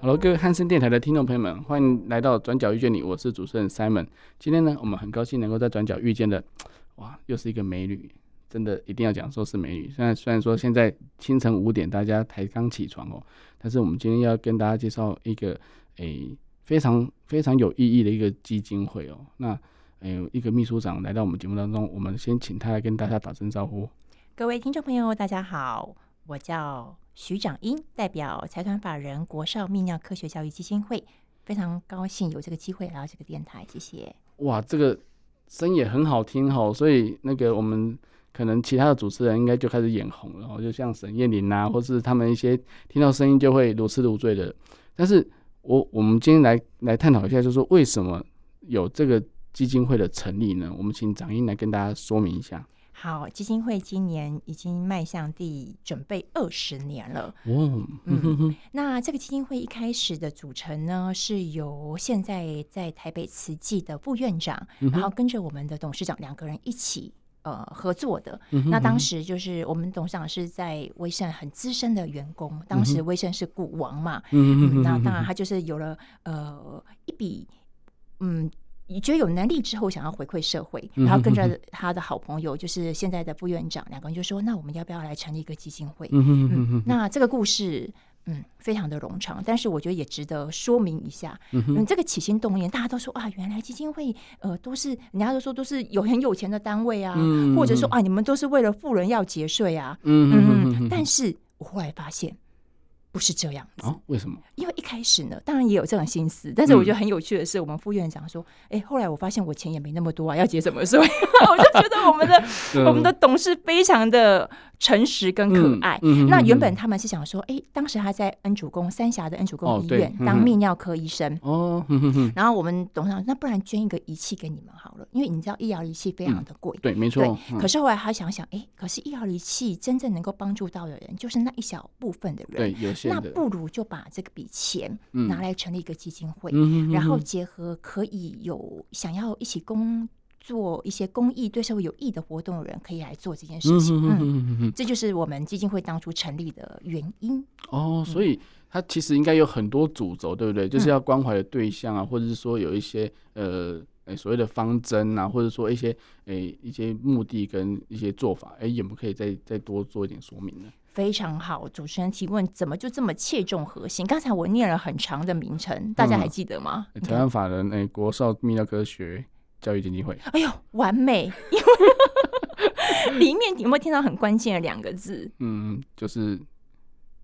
好了各位汉声电台的听众朋友们，欢迎来到转角遇见你，我是主持人 Simon。今天呢，我们很高兴能够在转角遇见的，哇，又是一个美女，真的一定要讲说是美女。虽然虽然说现在清晨五点，大家才刚起床哦，但是我们今天要跟大家介绍一个诶、非常非常有意义的一个基金会哦。那诶、一个秘书长来到我们节目当中，我们先请他来跟大家打声招呼。各位听众朋友，大家好，我叫。徐长英代表财团法人国少泌尿科学教育基金会，非常高兴有这个机会来到这个电台，谢谢。哇，这个声音也很好听哈，所以那个我们可能其他的主持人应该就开始眼红了，就像沈燕玲啊，或是他们一些听到声音就会如痴如醉的。但是我我们今天来来探讨一下，就是说为什么有这个基金会的成立呢？我们请长英来跟大家说明一下。好，基金会今年已经迈向第准备二十年了。哦，嗯，那这个基金会一开始的组成呢，是由现在在台北慈济的副院长，嗯、然后跟着我们的董事长两个人一起呃合作的。嗯、那当时就是我们董事长是在威盛很资深的员工，当时威盛是股王嘛，嗯，嗯，那当然他就是有了呃一笔嗯。你觉得有能力之后，想要回馈社会，然后跟着他的好朋友，就是现在的副院长，两个人就说：“那我们要不要来成立一个基金会？”嗯，那这个故事，嗯，非常的冗长，但是我觉得也值得说明一下。嗯，这个起心动念，大家都说啊，原来基金会呃都是人家都说都是有很有钱的单位啊，或者说啊，你们都是为了富人要节税啊。嗯嗯，但是我后来发现。不是这样子，为什么？因为一开始呢，当然也有这种心思，但是我觉得很有趣的是，我们副院长说：“哎，后来我发现我钱也没那么多啊，要结什么税？” 我就觉得我们的 我们的董事非常的诚实跟可爱。那原本他们是想说：“哎，当时他在恩主公三峡的恩主公医院当泌尿科医生哦。”然后我们董事长那不然捐一个仪器给你们好了，因为你知道医疗仪器非常的贵。对，没错。可是后来他想想，哎，可是医疗仪器真正能够帮助到的人，就是那一小部分的人。对，有。那不如就把这个笔钱拿来成立一个基金会，嗯、然后结合可以有想要一起工作一些公益、对社会有益的活动的人，可以来做这件事情。嗯，嗯，嗯，这就是我们基金会当初成立的原因。哦，所以它其实应该有很多主轴，对不对？就是要关怀的对象啊，或者是说有一些呃，所谓的方针啊，或者说一些诶一些目的跟一些做法，哎，有没有可以再再多做一点说明呢？非常好，主持人提问怎么就这么切中核心？刚才我念了很长的名称，大家还记得吗？台湾法人诶，国少泌尿科学教育基金会。哎呦，完美！因为 里面有没有听到很关键的两个字？嗯，就是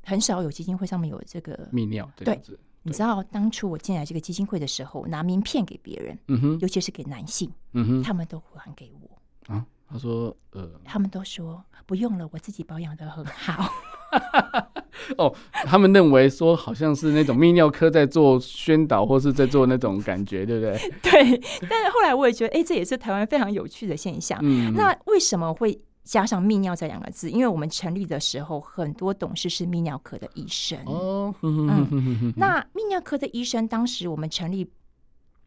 很少有基金会上面有这个泌尿。对，你知道当初我进来这个基金会的时候，拿名片给别人，嗯哼，尤其是给男性，嗯哼，他们都还给我啊。他说：“呃，他们都说不用了，我自己保养的很好。”哦，他们认为说好像是那种泌尿科在做宣导，或是在做那种感觉，对不对？对。但是后来我也觉得，哎、欸，这也是台湾非常有趣的现象。嗯，那为什么会加上泌尿这两个字？因为我们成立的时候，很多董事是泌尿科的医生。哦，嗯，那泌尿科的医生，当时我们成立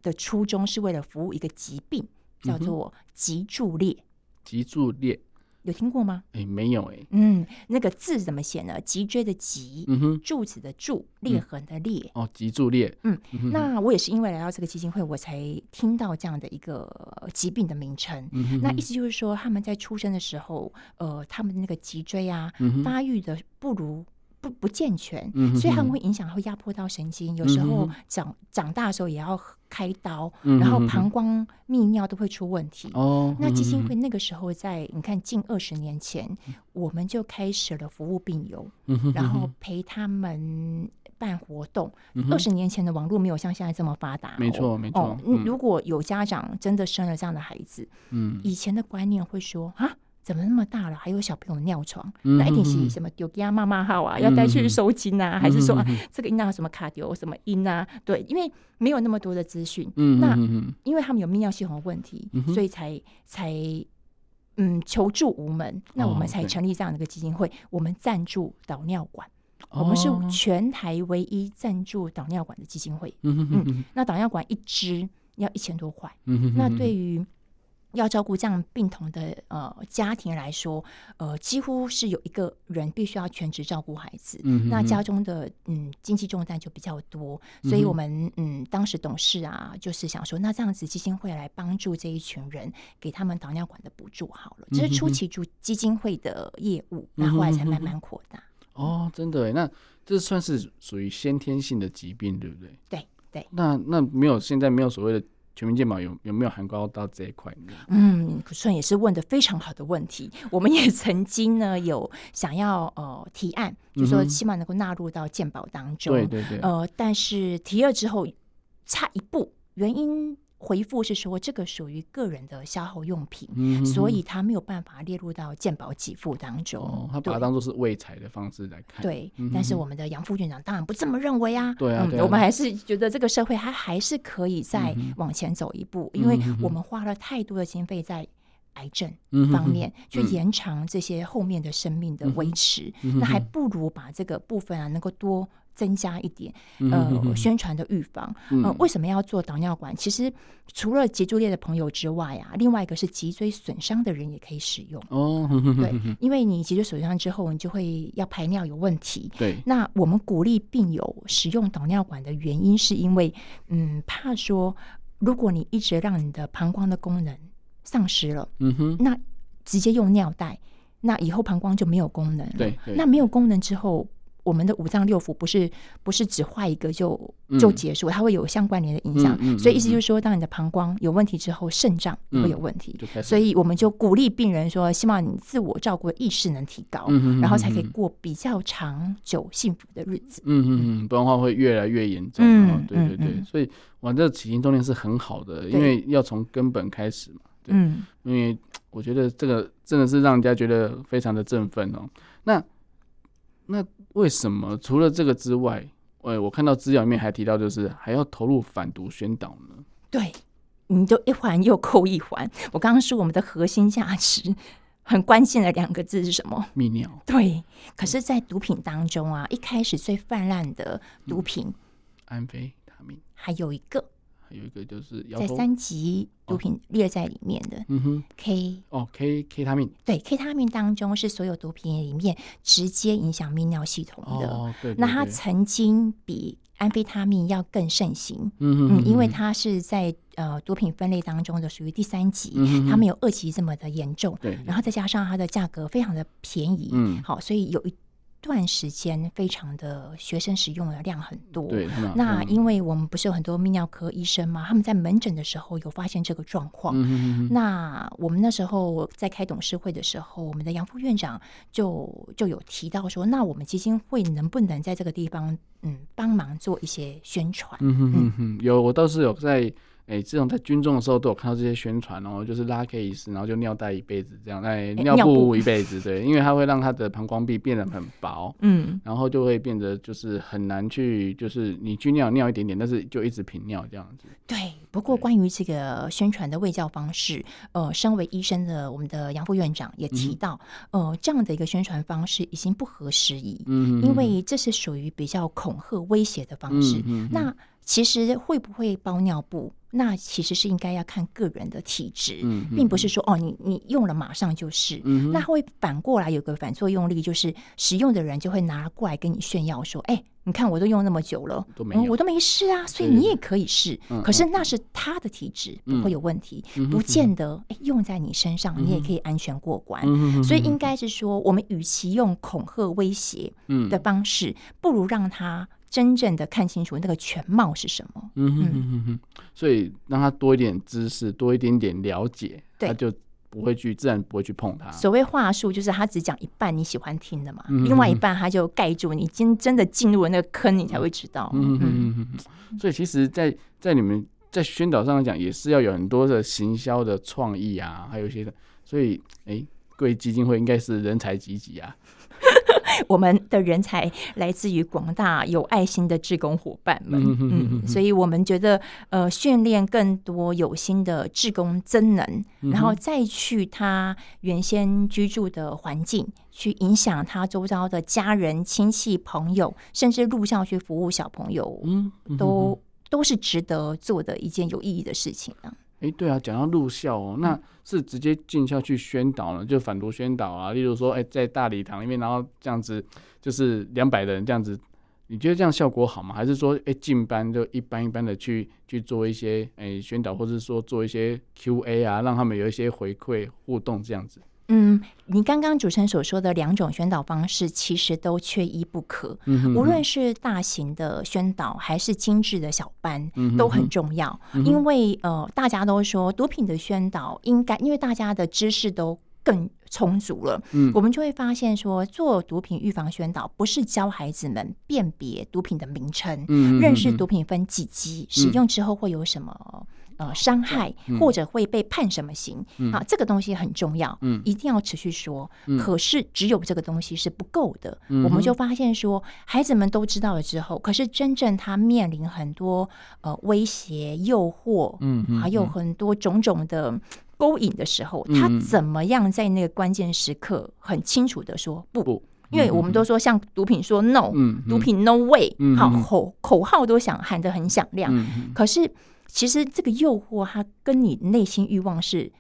的初衷是为了服务一个疾病，叫做脊柱裂。脊柱裂有听过吗？哎、欸，没有哎、欸。嗯，那个字怎么写呢？脊椎的脊，嗯哼，柱子的柱，裂痕的裂。嗯、哦，脊柱裂。嗯，那我也是因为来到这个基金会，我才听到这样的一个疾病的名称。嗯、那意思就是说，他们在出生的时候，呃，他们的那个脊椎啊，嗯、发育的不如。不不健全，所以他们会影响，会压迫到神经。有时候长、嗯、长大的时候也要开刀，然后膀胱泌尿都会出问题。哦，那基金会那个时候在你看近二十年前，嗯、我们就开始了服务病友，然后陪他们办活动。二十、年前的网络没有像现在这么发达，没错没错。哦嗯、如果有家长真的生了这样的孩子，嗯，以前的观念会说啊。怎么那么大了，还有小朋友尿床？嗯、那一定是什么丢给妈妈号啊，嗯、要带去收金啊，嗯、还是说、啊、这个阴道什么卡丢什么阴啊？对，因为没有那么多的资讯。嗯、那因为他们有泌尿系统的问题，嗯、所以才才嗯求助无门。那我们才成立这样的一个基金会，我们赞助导尿管。我们是全台唯一赞助导尿管的基金会。嗯嗯，那导尿管一支要一千多块。嗯，那对于要照顾这样病童的呃家庭来说，呃，几乎是有一个人必须要全职照顾孩子。嗯，那家中的嗯经济重担就比较多，所以我们嗯当时董事啊，就是想说，那这样子基金会来帮助这一群人，给他们导尿管的补助好了。这是初期助基金会的业务，那后来才慢慢扩大。哦，真的耶，那这算是属于先天性的疾病，对不对？对对。那那没有，现在没有所谓的全民健保，有有没有涵盖到这一块？嗯，可顺也是问的非常好的问题。我们也曾经呢有想要呃提案，就说希望能够纳入到健保当中。对对对。呃，但是提了之后差一步，原因。回复是说，这个属于个人的消耗用品，所以他没有办法列入到健保给付当中。哦、他把它当做是卫财的方式来看。对，但是我们的杨副院长当然不这么认为啊。对啊，我们还是觉得这个社会它还是可以再往前走一步，嗯、因为我们花了太多的经费在癌症方面，去延长这些后面的生命的维持，那还不如把这个部分啊能够多。增加一点呃宣传的预防，呃为什么要做导尿管？其实除了脊柱裂的朋友之外啊，另外一个是脊椎损伤的人也可以使用哦。对，因为你脊椎损伤之后，你就会要排尿有问题。对，那我们鼓励病友使用导尿管的原因，是因为嗯，怕说如果你一直让你的膀胱的功能丧失了，嗯哼，那直接用尿袋，那以后膀胱就没有功能了。对，那没有功能之后。我们的五脏六腑不是不是只坏一个就就结束，它会有相关联的影响。所以意思就是说，当你的膀胱有问题之后，肾脏会有问题。所以我们就鼓励病人说，希望你自我照顾的意识能提高，然后才可以过比较长久幸福的日子。嗯嗯嗯，不然的话会越来越严重。嗯，对对对。所以我这起心动念是很好的，因为要从根本开始嘛。嗯，因为我觉得这个真的是让人家觉得非常的振奋哦。那那。为什么除了这个之外，哎，我看到资料里面还提到，就是还要投入反毒宣导呢？对，你就一环又扣一环。我刚刚说我们的核心价值很关键的两个字是什么？泌尿。对，可是，在毒品当中啊，一开始最泛滥的毒品，嗯、安非他命，还有一个。有一个就是在三级毒品列在里面的，嗯哼，K 哦，K K 他命，对，K 他命当中是所有毒品里面直接影响泌尿系统的，哦，对，那它曾经比安非他命要更盛行，嗯嗯，因为它是在呃毒品分类当中的属于第三级，它没有二级这么的严重，对，然后再加上它的价格非常的便宜，嗯，好，所以有一。段时间非常的学生使用的量很多，对，那因为我们不是有很多泌尿科医生嘛，他们在门诊的时候有发现这个状况。嗯、哼哼那我们那时候在开董事会的时候，我们的杨副院长就就有提到说，那我们基金会能不能在这个地方嗯帮忙做一些宣传？嗯哼哼哼，有，我倒是有在。哎、欸，这种在军中的时候都有看到这些宣传哦，就是拉 case，然后就尿袋一辈子这样，哎，尿布一辈子，对，因为它会让它的膀胱壁变得很薄，嗯，然后就会变得就是很难去，就是你去尿尿一点点，但是就一直频尿这样子。对，不过关于这个宣传的卫教方式，呃，身为医生的我们的杨副院长也提到，嗯、呃，这样的一个宣传方式已经不合时宜，嗯，因为这是属于比较恐吓威胁的方式，嗯，那。其实会不会包尿布，那其实是应该要看个人的体质，嗯、并不是说哦，你你用了马上就是。嗯、那会反过来有个反作用力，就是使用的人就会拿过来跟你炫耀说：“哎，你看我都用那么久了，我都没事啊，所以你也可以试。对对对”可是那是他的体质、嗯、不会有问题，嗯、不见得哎用在你身上你也可以安全过关。嗯、所以应该是说，我们与其用恐吓威胁的方式，嗯、不如让他。真正的看清楚那个全貌是什么？嗯哼哼哼，所以让他多一点知识，多一点点了解，他就不会去，自然不会去碰它。所谓话术，就是他只讲一半你喜欢听的嘛，嗯、另外一半他就盖住你，真真的进入了那个坑，你才会知道。嗯嗯嗯。所以其实在，在在你们在宣导上来讲，也是要有很多的行销的创意啊，还有一些的。所以，哎、欸，贵基金会应该是人才济济啊。我们的人才来自于广大有爱心的志工伙伴们，嗯，嗯，所以我们觉得，呃，训练更多有心的志工增能，然后再去他原先居住的环境，去影响他周遭的家人、亲戚、朋友，甚至入校去服务小朋友，嗯，都都是值得做的一件有意义的事情啊。哎、欸，对啊，讲到入校哦，那是直接进校去宣导呢，就反毒宣导啊。例如说，哎、欸，在大礼堂里面，然后这样子就是两百人这样子，你觉得这样效果好吗？还是说，哎、欸，进班就一般一般的去去做一些哎、欸、宣导，或者说做一些 Q&A 啊，让他们有一些回馈互动这样子？嗯，你刚刚主持人所说的两种宣导方式，其实都缺一不可。嗯哼哼，无论是大型的宣导，还是精致的小班，嗯、都很重要。嗯、因为呃，大家都说毒品的宣导应该，因为大家的知识都更充足了。嗯，我们就会发现说，做毒品预防宣导，不是教孩子们辨别毒品的名称，嗯，认识毒品分几级，使用之后会有什么。呃，伤害或者会被判什么刑、嗯、啊？这个东西很重要，嗯，一定要持续说。嗯、可是只有这个东西是不够的。嗯、我们就发现说，孩子们都知道了之后，可是真正他面临很多呃威胁、诱惑，嗯，还有很多种种的勾引的时候，嗯、他怎么样在那个关键时刻很清楚的说不？不，因为我们都说像毒品说 no，嗯，毒品 no way，嗯，好口口号都想喊得很响亮，嗯、可是。其实这个诱惑，它跟你内心欲望是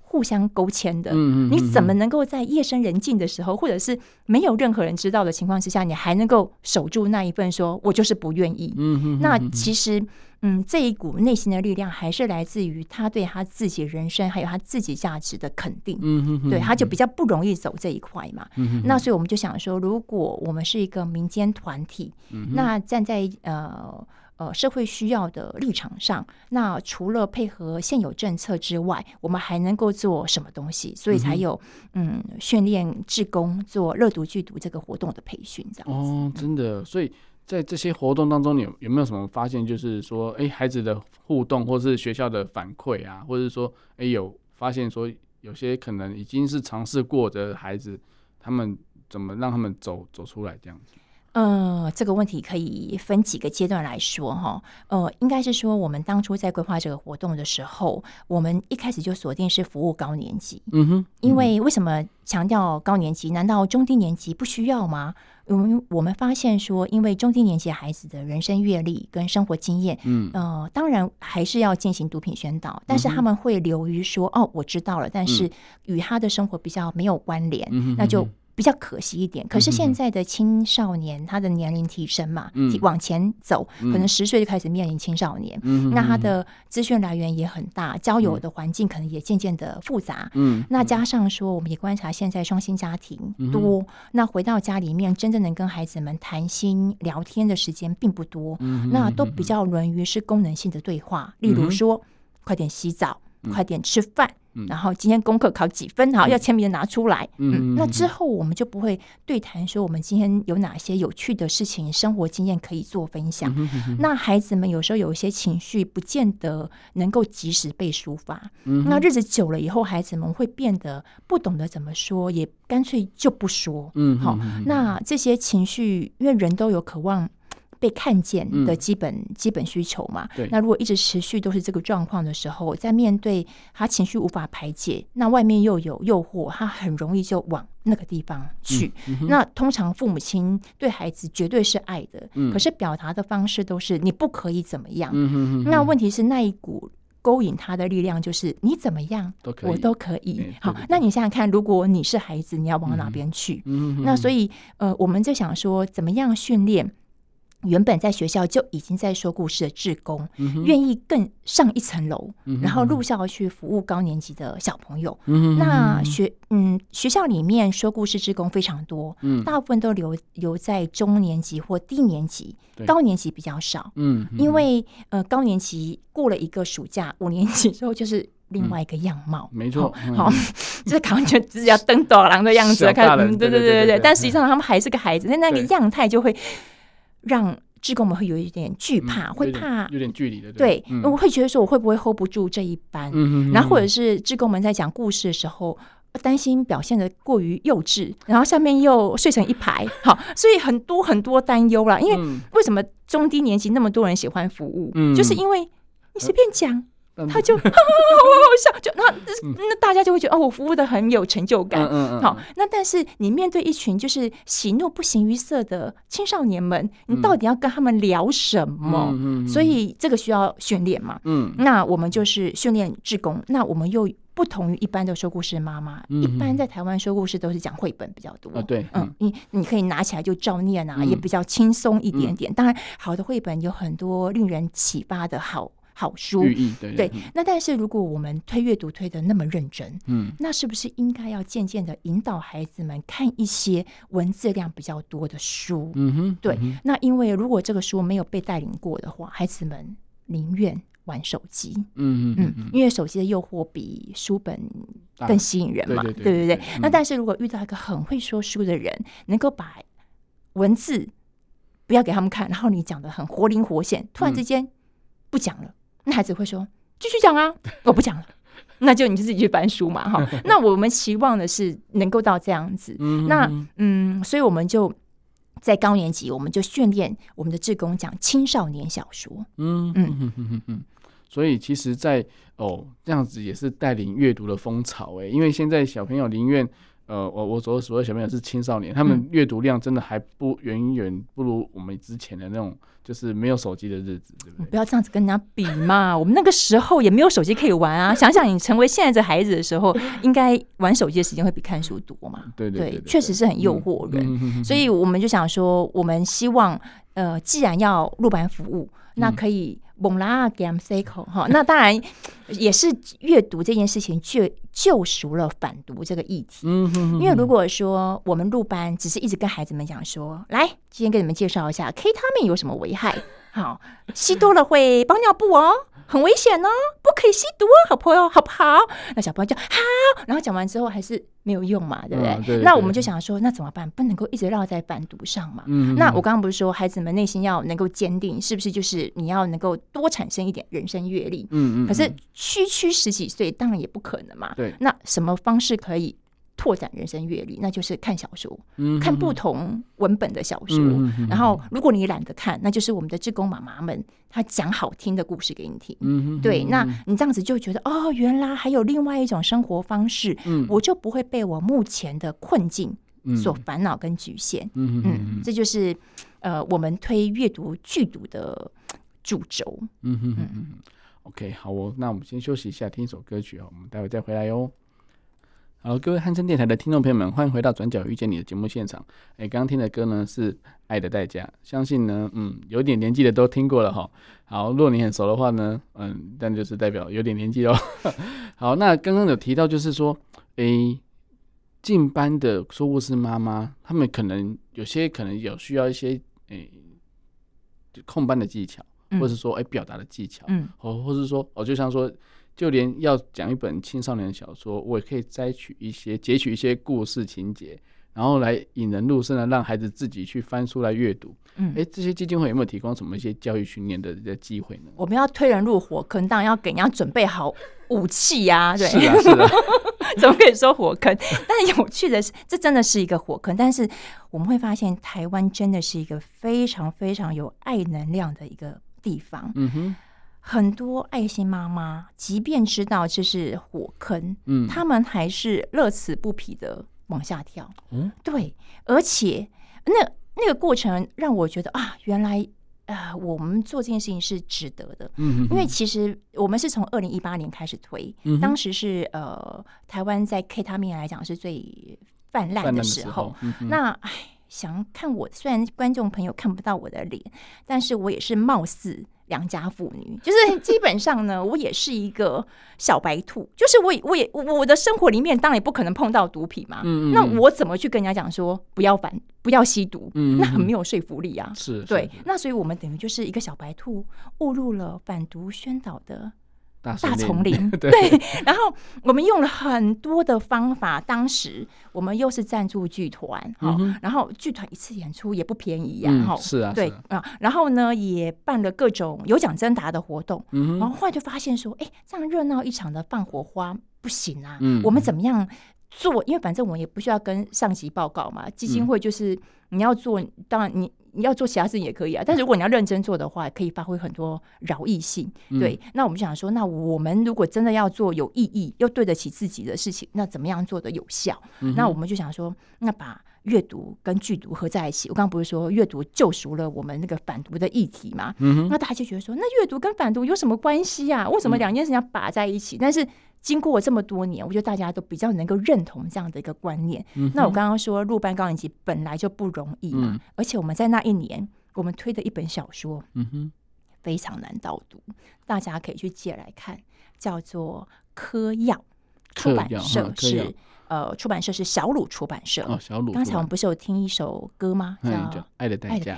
互相勾牵的。嗯嗯。你怎么能够在夜深人静的时候，或者是没有任何人知道的情况之下，你还能够守住那一份说“我就是不愿意”？嗯嗯。那其实，嗯，这一股内心的力量，还是来自于他对他自己人生还有他自己价值的肯定。嗯嗯。对，他就比较不容易走这一块嘛。嗯嗯。那所以我们就想说，如果我们是一个民间团体，那站在呃。呃，社会需要的立场上，那除了配合现有政策之外，我们还能够做什么东西？所以才有嗯，训练志工做热毒剧毒这个活动的培训，这样子。哦，真的。所以在这些活动当中，你有有没有什么发现？就是说，哎，孩子的互动，或是学校的反馈啊，或者是说，哎，有发现说，有些可能已经是尝试过的孩子，他们怎么让他们走走出来这样子？呃，这个问题可以分几个阶段来说哈。呃，应该是说，我们当初在规划这个活动的时候，我们一开始就锁定是服务高年级。嗯哼。因为为什么强调高年级？难道中低年级不需要吗？我们我们发现说，因为中低年级孩子的人生阅历跟生活经验，嗯呃，当然还是要进行毒品宣导，但是他们会流于说，哦，我知道了，但是与他的生活比较没有关联，嗯、那就。比较可惜一点，可是现在的青少年他的年龄提升嘛，嗯、往前走，可能十岁就开始面临青少年，嗯、那他的资讯来源也很大，交友的环境可能也渐渐的复杂。嗯，那加上说，我们也观察现在双薪家庭多，嗯、那回到家里面真正能跟孩子们谈心聊天的时间并不多，嗯、那都比较沦于是功能性的对话，例如说，嗯、快点洗澡，嗯、快点吃饭。然后今天功课考几分？好，要签名拿出来。嗯，那之后我们就不会对谈说我们今天有哪些有趣的事情、生活经验可以做分享。那孩子们有时候有一些情绪，不见得能够及时被抒发。那日子久了以后，孩子们会变得不懂得怎么说，也干脆就不说。嗯，好，那这些情绪，因为人都有渴望。被看见的基本、嗯、基本需求嘛，对那如果一直持续都是这个状况的时候，在面对他情绪无法排解，那外面又有诱惑，他很容易就往那个地方去。嗯嗯、那通常父母亲对孩子绝对是爱的，嗯、可是表达的方式都是你不可以怎么样。那问题是那一股勾引他的力量就是你怎么样都，我都可以。欸、好，那你想想看，如果你是孩子，你要往哪边去？那所以呃，我们就想说，怎么样训练？原本在学校就已经在说故事的志工，嗯、愿意更上一层楼，嗯、然后入校去服务高年级的小朋友。嗯、那学嗯学校里面说故事志工非常多，嗯、大部分都留留在中年级或低年级，高年级比较少。嗯、因为呃高年级过了一个暑假，五年级之后就是另外一个样貌。嗯、没错，好，就是完全就是要登大人的样子开始。对对对对对，但实际上他们还是个孩子，那那个样态就会。让志工们会有一点惧怕，嗯、会怕有点距离的，对，我、嗯、会觉得说我会不会 hold 不住这一班，然后或者是志工们在讲故事的时候，担心表现的过于幼稚，然后下面又睡成一排，好，所以很多很多担忧啦。因为为什么中低年级那么多人喜欢服务，嗯、就是因为你随便讲。他就 好好笑，就那那大家就会觉得哦，我服务的很有成就感。好，那但是你面对一群就是喜怒不形于色的青少年们，你到底要跟他们聊什么？所以这个需要训练嘛。嗯，那我们就是训练志工。那我们又不同于一般的说故事妈妈，一般在台湾说故事都是讲绘本比较多。对，嗯，你你可以拿起来就照念啊，也比较轻松一点点。当然，好的绘本有很多令人启发的好。好书，对，对，对，那但是如果我们推阅读推的那么认真，嗯，那是不是应该要渐渐的引导孩子们看一些文字量比较多的书？嗯哼，对。那因为如果这个书没有被带领过的话，孩子们宁愿玩手机。嗯嗯嗯，因为手机的诱惑比书本更吸引人嘛，对对对对。那但是如果遇到一个很会说书的人，能够把文字不要给他们看，然后你讲的很活灵活现，突然之间不讲了。那孩子会说：“继续讲啊，我不讲了。”那就你就自己去翻书嘛，哈。那我们期望的是能够到这样子。那嗯，所以我们就在高年级，我们就训练我们的志工讲青少年小说。嗯嗯嗯嗯嗯。所以其实在，在哦这样子也是带领阅读的风潮哎，因为现在小朋友宁愿呃，我我所所有小朋友是青少年，他们阅读量真的还不远远不如我们之前的那种。就是没有手机的日子，对不对？不要这样子跟人家比嘛！我们那个时候也没有手机可以玩啊。想想你成为现在这孩子的时候，应该玩手机的时间会比看书多嘛？对对对，确实是很诱惑人。所以我们就想说，我们希望，呃，既然要入班服务，那可以。蒙拉 game cycle 哈，那当然也是阅读这件事情救救赎了反读这个议题。因为如果说我们入班只是一直跟孩子们讲说，来，今天给你们介绍一下 K 他命有什么危害，好，吸多了会包尿布哦。很危险哦，不可以吸毒哦，好朋友，好不好？那小朋友就好，然后讲完之后还是没有用嘛，对不对？嗯、对对对，那我们就想说，那怎么办？不能够一直绕在反读上嘛。嗯、那我刚刚不是说，孩子们内心要能够坚定，是不是？就是你要能够多产生一点人生阅历。嗯嗯。可是区区十几岁，当然也不可能嘛。对。那什么方式可以？拓展人生阅历，那就是看小说，看不同文本的小说。然后，如果你懒得看，那就是我们的志工妈妈们，她讲好听的故事给你听。对，那你这样子就觉得哦，原来还有另外一种生活方式，嗯、我就不会被我目前的困境所烦恼跟局限。这就是呃，我们推阅读剧读的主轴。嗯哼哼嗯，OK，好哦，那我们先休息一下，听一首歌曲哦，我们待会再回来哟。好，各位汉声电台的听众朋友们，欢迎回到《转角遇见你》的节目现场。哎，刚刚听的歌呢是《爱的代价》，相信呢，嗯，有点年纪的都听过了哈。好，如果你很熟的话呢，嗯，但就是代表有点年纪哦。好，那刚刚有提到就是说，哎，进班的说故事妈妈，他们可能有些可能有需要一些哎，控班的技巧，或者说哎表达的技巧，嗯，或或是说哦，就像说。就连要讲一本青少年小说，我也可以摘取一些、截取一些故事情节，然后来引人入胜的，让孩子自己去翻书来阅读。嗯，哎、欸，这些基金会有没有提供什么一些教育训练的的机会呢？我们要推人入火坑，当然要给人家准备好武器呀、啊。对，是啊，是啊。怎么可以说火坑？但有趣的是，这真的是一个火坑。但是我们会发现，台湾真的是一个非常非常有爱能量的一个地方。嗯哼。很多爱心妈妈，即便知道这是火坑，嗯，他们还是乐此不疲的往下跳。嗯，对，而且那那个过程让我觉得啊，原来啊、呃，我们做这件事情是值得的。嗯因为其实我们是从二零一八年开始推，当时是呃，台湾在 K 他命来讲是最泛滥的时候。时候嗯、那唉，想看我，虽然观众朋友看不到我的脸，但是我也是貌似。良家妇女，就是 基本上呢，我也是一个小白兔，就是我，我也我的生活里面当然也不可能碰到毒品嘛，嗯嗯，那我怎么去跟人家讲说不要反不要吸毒？嗯嗯，那很没有说服力啊，是，对，那所以我们等于就是一个小白兔误入了反毒宣导的。大丛林，对，然后我们用了很多的方法。当时我们又是赞助剧团，然后剧团一次演出也不便宜呀，哈，是啊，对。啊，然后呢也办了各种有奖征答的活动，嗯然后后来就发现说，哎，这样热闹一场的放火花不行啊，我们怎么样做，因为反正我也不需要跟上级报告嘛。基金会就是你要做，嗯、当然你你要做其他事情也可以啊。但是如果你要认真做的话，可以发挥很多饶益性。对，嗯、那我们想说，那我们如果真的要做有意义又对得起自己的事情，那怎么样做的有效？嗯、那我们就想说，那把阅读跟剧毒合在一起。我刚刚不是说阅读救赎了我们那个反毒的议题嘛？嗯、那大家就觉得说，那阅读跟反毒有什么关系啊？为什么两件事情要把在一起？嗯、但是。经过这么多年，我觉得大家都比较能够认同这样的一个观念。嗯、那我刚刚说入班高年级本来就不容易嘛，嗯、而且我们在那一年，我们推的一本小说，嗯哼，非常难导读，大家可以去借来看，叫做《嗑药》，出版社是。呃，出版社是小鲁出版社。哦，小鲁。刚才我们不是有听一首歌吗？叫《爱的代价》。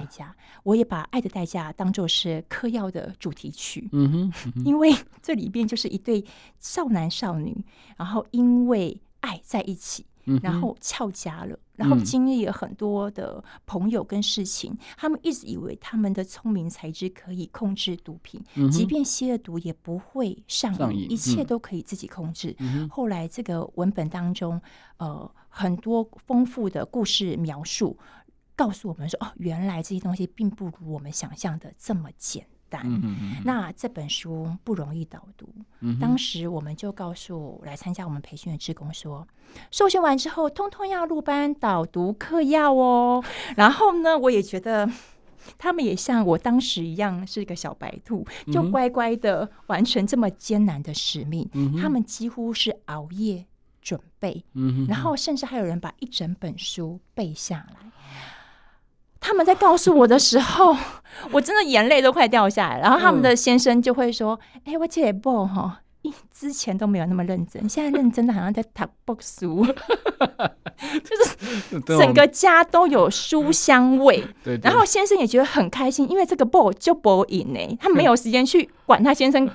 我也把《爱的代价》当做是嗑药的主题曲。嗯哼。嗯哼，因为这里边就是一对少男少女，然后因为爱在一起。然后翘家了，然后经历了很多的朋友跟事情，嗯、他们一直以为他们的聪明才智可以控制毒品，嗯、即便吸了毒也不会上瘾，上瘾一切都可以自己控制。嗯、后来这个文本当中，呃，很多丰富的故事描述，告诉我们说，哦，原来这些东西并不如我们想象的这么简。嗯嗯，那这本书不容易导读。当时我们就告诉来参加我们培训的职工说，受训完之后，通通要入班导读课要哦。然后呢，我也觉得他们也像我当时一样是一个小白兔，就乖乖的完成这么艰难的使命。嗯、他们几乎是熬夜准备，嗯、然后甚至还有人把一整本书背下来。他们在告诉我的时候，我真的眼泪都快掉下来。然后他们的先生就会说：“哎、嗯欸，我这不哈，之前都没有那么认真，现在认真的好像在读报书，就是整个家都有书香味。对，然后先生也觉得很开心，因为这个报就不赢呢，他没有时间去管他先生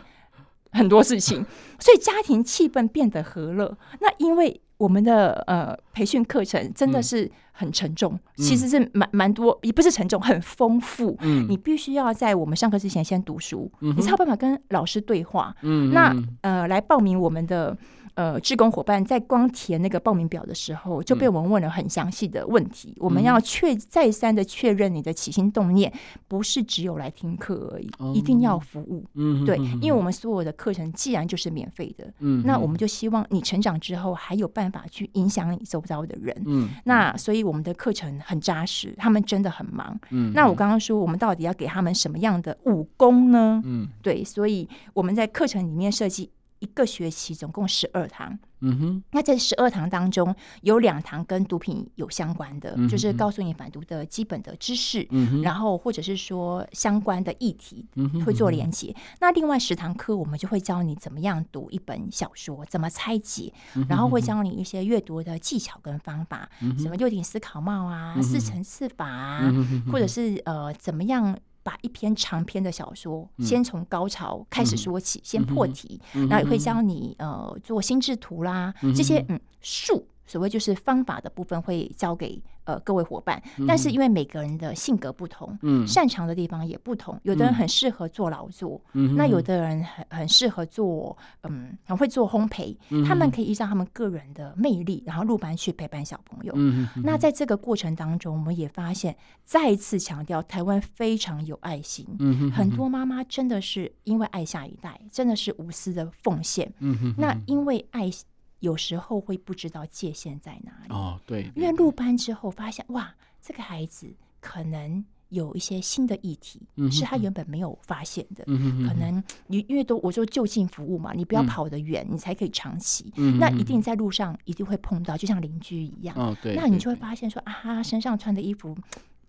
很多事情，所以家庭气氛变得和乐。那因为。我们的呃培训课程真的是很沉重，嗯、其实是蛮蛮多，也不是沉重，很丰富。嗯，你必须要在我们上课之前先读书，嗯、你才有办法跟老师对话。嗯，那呃来报名我们的。呃，志工伙伴在光填那个报名表的时候，就被我们问了很详细的问题。嗯、我们要确再三的确认你的起心动念，不是只有来听课而已，嗯、一定要服务。嗯，对，因为我们所有的课程既然就是免费的，嗯，那我们就希望你成长之后还有办法去影响你周遭的人。嗯，那所以我们的课程很扎实，他们真的很忙。嗯，那我刚刚说，我们到底要给他们什么样的武功呢？嗯，对，所以我们在课程里面设计。一个学期总共十二堂，嗯哼，那这十二堂当中有两堂跟毒品有相关的，嗯、就是告诉你反毒的基本的知识，嗯哼，然后或者是说相关的议题，会做连结。嗯、那另外十堂课我们就会教你怎么样读一本小说，怎么拆解，然后会教你一些阅读的技巧跟方法，嗯、什么六顶思考帽啊，四层次法啊，嗯、或者是呃怎么样。把一篇长篇的小说，先从高潮开始说起，嗯、先破题，然后、嗯、也会教你呃做心智图啦，嗯、这些嗯术。所谓就是方法的部分会交给呃各位伙伴，但是因为每个人的性格不同，嗯，擅长的地方也不同，有的人很适合做劳作，嗯，那有的人很很适合做，嗯，很会做烘焙，他们可以依照他们个人的魅力，然后入班去陪伴小朋友。嗯，那在这个过程当中，我们也发现，再一次强调台湾非常有爱心，嗯，很多妈妈真的是因为爱下一代，真的是无私的奉献，嗯，那因为爱。有时候会不知道界限在哪里哦，对，对，对，因为入班之后发现哇，这个孩子可能有一些新的议题，是他原本没有发现的。可能你因为都我说就近服务嘛，你不要跑得远，嗯、你才可以长期。那一定在路上一定会碰到，就像邻居一样。哦，对，对，对，那你就会发现说啊，他身上穿的衣服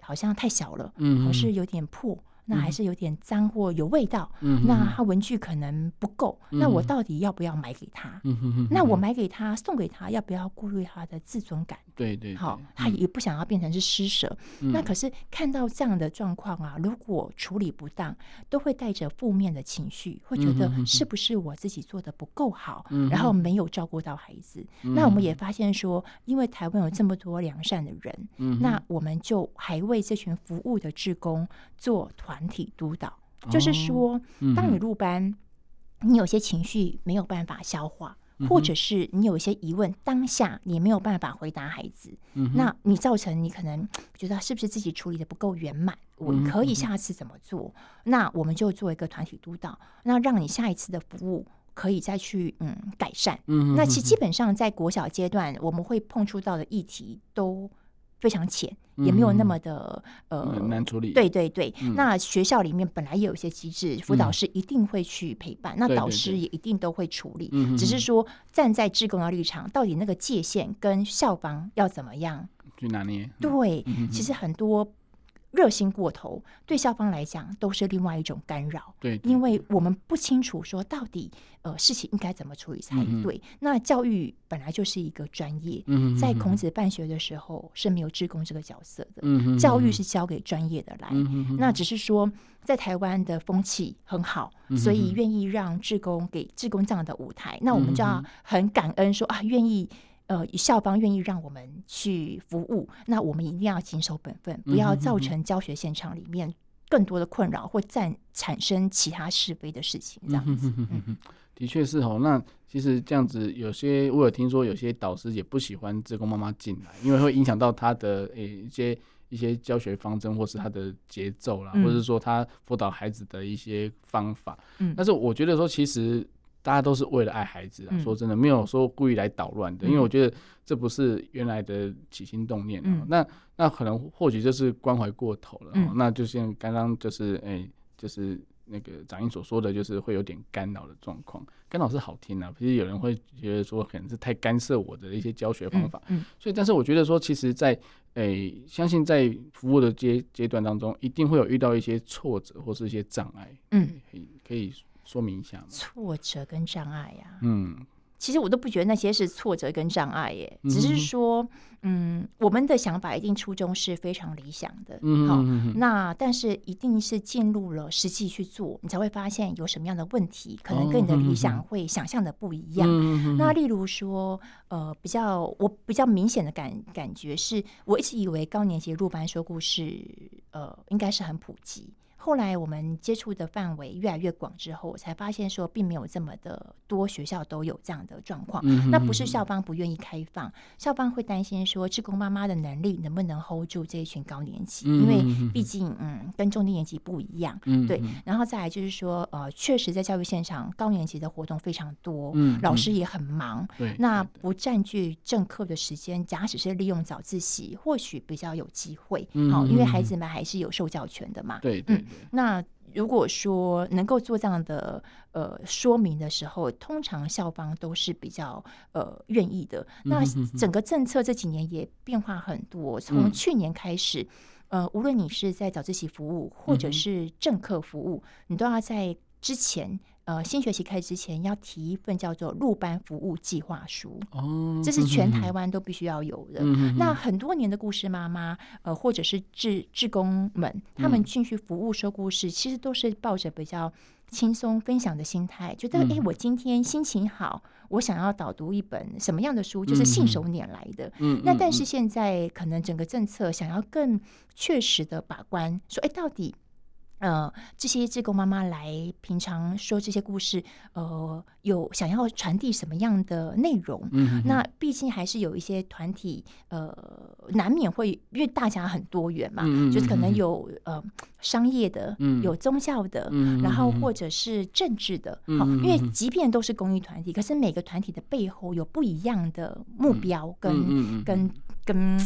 好像太小了，嗯哼，或是有点破。那还是有点脏或有味道，嗯、那他文具可能不够，嗯、那我到底要不要买给他？嗯、哼那我买给他送给他，要不要顾虑他的自尊感？对对，对，好，他也不想要变成是施舍。嗯、那可是看到这样的状况啊，如果处理不当，都会带着负面的情绪，会觉得是不是我自己做的不够好，嗯、然后没有照顾到孩子？嗯、那我们也发现说，因为台湾有这么多良善的人，嗯、那我们就还为这群服务的志工做团。团体督导，就是说，当你入班，你有些情绪没有办法消化，或者是你有一些疑问，当下你没有办法回答孩子，嗯、那你造成你可能 觉得是不是自己处理的不够圆满？我可以下次怎么做？那我们就做一个团体督导，那让你下一次的服务可以再去嗯改善。嗯，那其基本上在国小阶段，我们会碰触到的议题都。非常浅，也没有那么的、嗯、呃难处理。对对对，嗯、那学校里面本来也有一些机制，辅导师一定会去陪伴，嗯、那导师也一定都会处理。对对对，只是说站在志工的立场，到底那个界限跟校方要怎么样去拿捏？对，嗯、其实很多。热心过头，对校方来讲都是另外一种干扰。对，对，因为我们不清楚说到底，呃，事情应该怎么处理才对。嗯、那教育本来就是一个专业，嗯、在孔子办学的时候是没有志工这个角色的。嗯、哼教育是交给专业的来。嗯、那只是说，在台湾的风气很好，嗯、所以愿意让志工给志工这样的舞台。嗯、那我们就要很感恩说啊，愿意。呃，校方愿意让我们去服务，那我们一定要谨守本分，不要造成教学现场里面更多的困扰或产产生其他是非的事情。这样子，的确是哦。那其实这样子，有些我有听说，有些导师也不喜欢职工妈妈进来，因为会影响到他的诶、欸、一些一些教学方针，或是他的节奏啦，嗯、或者是说他辅导孩子的一些方法。嗯，但是我觉得说，其实。大家都是为了爱孩子啊，说真的，没有说故意来捣乱的，因为我觉得这不是原来的起心动念啊。那那可能或许就是关怀过头了。那就像刚刚就是哎，就是那个掌印所说的，就是会有点干扰的状况。干扰是好听啊，其实有人会觉得说可能是太干涉我的一些教学方法。所以，但是我觉得说，其实，在哎，相信在服务的阶阶段当中，一定会有遇到一些挫折或是一些障碍。嗯，可以可以。说明一下挫折跟障碍呀，嗯，其实我都不觉得那些是挫折跟障碍耶，只是说，嗯，我们的想法一定初衷是非常理想的，嗯，好，那但是一定是进入了实际去做，你才会发现有什么样的问题，可能跟你的理想会想象的不一样。那例如说，呃，比较我比较明显的感感觉是，我一直以为高年级入班说故事，呃，应该是很普及。后来我们接触的范围越来越广之后，我才发现说并没有这么的多学校都有这样的状况。嗯、哼那不是校方不愿意开放，校方会担心说志工妈妈的能力能不能 hold 住这一群高年级，嗯、哼因为毕竟嗯跟中低年级不一样。嗯、对，然后再来就是说呃，确实在教育现场高年级的活动非常多，嗯、老师也很忙。对，那不占据正课的时间，假使是利用早自习，或许比较有机会。好、因为孩子们还是有受教权的嘛。对，对，对。那如果说能够做这样的呃说明的时候，通常校方都是比较呃愿意的。那整个政策这几年也变化很多，从去年开始，呃，无论你是在早自习服务或者是正课服务，你都要在之前。呃，新学期开始之前要提一份叫做入班服务计划书，哦，这是全台湾都必须要有的。嗯、那很多年的故事妈妈，呃，或者是志志工们，他们进去服务说故事，嗯、其实都是抱着比较轻松分享的心态，觉得哎、我今天心情好，我想要导读一本什么样的书，就是信手拈来的。嗯，那但是现在可能整个政策想要更确实的把关，说哎、欸，到底。呃，这些志工妈妈来平常说这些故事，呃，有想要传递什么样的内容？嗯那毕竟还是有一些团体，呃，难免会因为大家很多元嘛，就是可能有呃商业的，嗯、有宗教的，嗯、然后或者是政治的，好、嗯因为即便都是公益团体，可是每个团体的背后有不一样的目标跟、跟跟